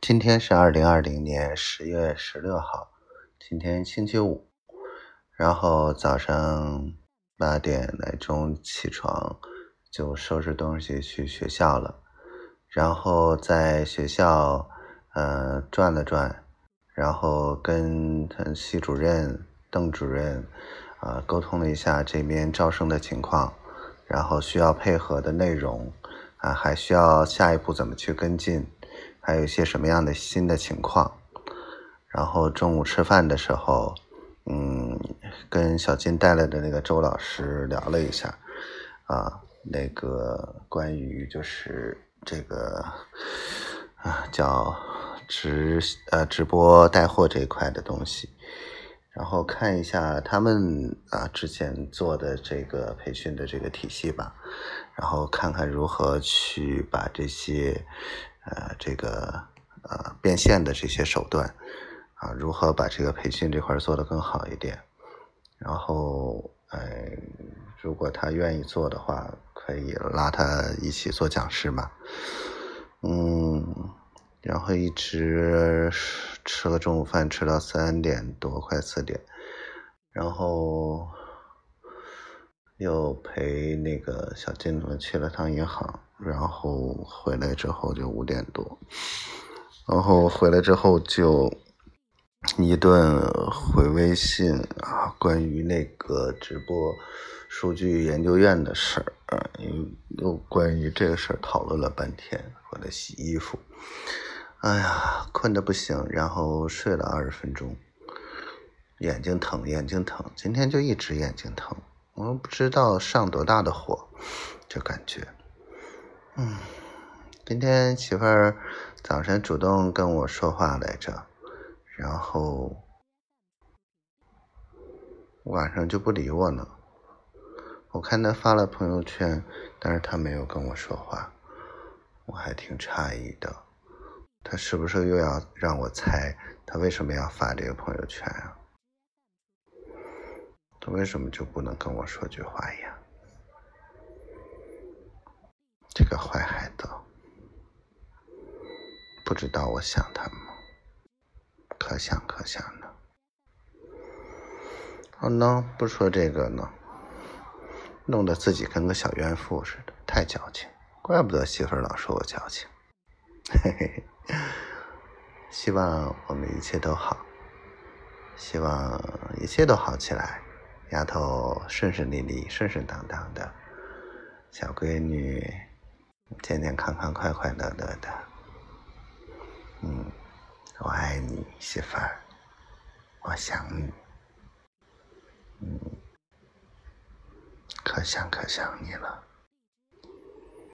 今天是二零二零年十月十六号，今天星期五。然后早上八点来钟起床，就收拾东西去学校了。然后在学校呃转了转，然后跟系主任邓主任啊沟通了一下这边招生的情况，然后需要配合的内容啊，还需要下一步怎么去跟进。还有一些什么样的新的情况？然后中午吃饭的时候，嗯，跟小金带来的那个周老师聊了一下，啊，那个关于就是这个啊叫直呃直播带货这一块的东西，然后看一下他们啊之前做的这个培训的这个体系吧，然后看看如何去把这些。呃，这个呃变现的这些手段啊，如何把这个培训这块做得更好一点？然后，呃，如果他愿意做的话，可以拉他一起做讲师嘛。嗯，然后一直吃了中午饭，吃到三点多，快四点，然后又陪那个小金子去了趟银行。然后回来之后就五点多，然后回来之后就一顿回微信啊，关于那个直播数据研究院的事儿，又关于这个事儿讨论了半天。回来洗衣服，哎呀，困得不行，然后睡了二十分钟，眼睛疼，眼睛疼，今天就一直眼睛疼，我不知道上多大的火，就感觉。嗯，今天媳妇儿早晨主动跟我说话来着，然后晚上就不理我了。我看她发了朋友圈，但是她没有跟我说话，我还挺诧异的。她是不是又要让我猜她为什么要发这个朋友圈啊？她为什么就不能跟我说句话呀？这个坏孩子，不知道我想他吗？可想可想的。好呢，不说这个呢，弄得自己跟个小怨妇似的，太矫情。怪不得媳妇老说我矫情。嘿嘿，希望我们一切都好，希望一切都好起来，丫头顺顺利利、顺顺当当的，小闺女。健健康康、快快乐乐的，嗯，我爱你，媳妇儿，我想你，嗯，可想可想你了。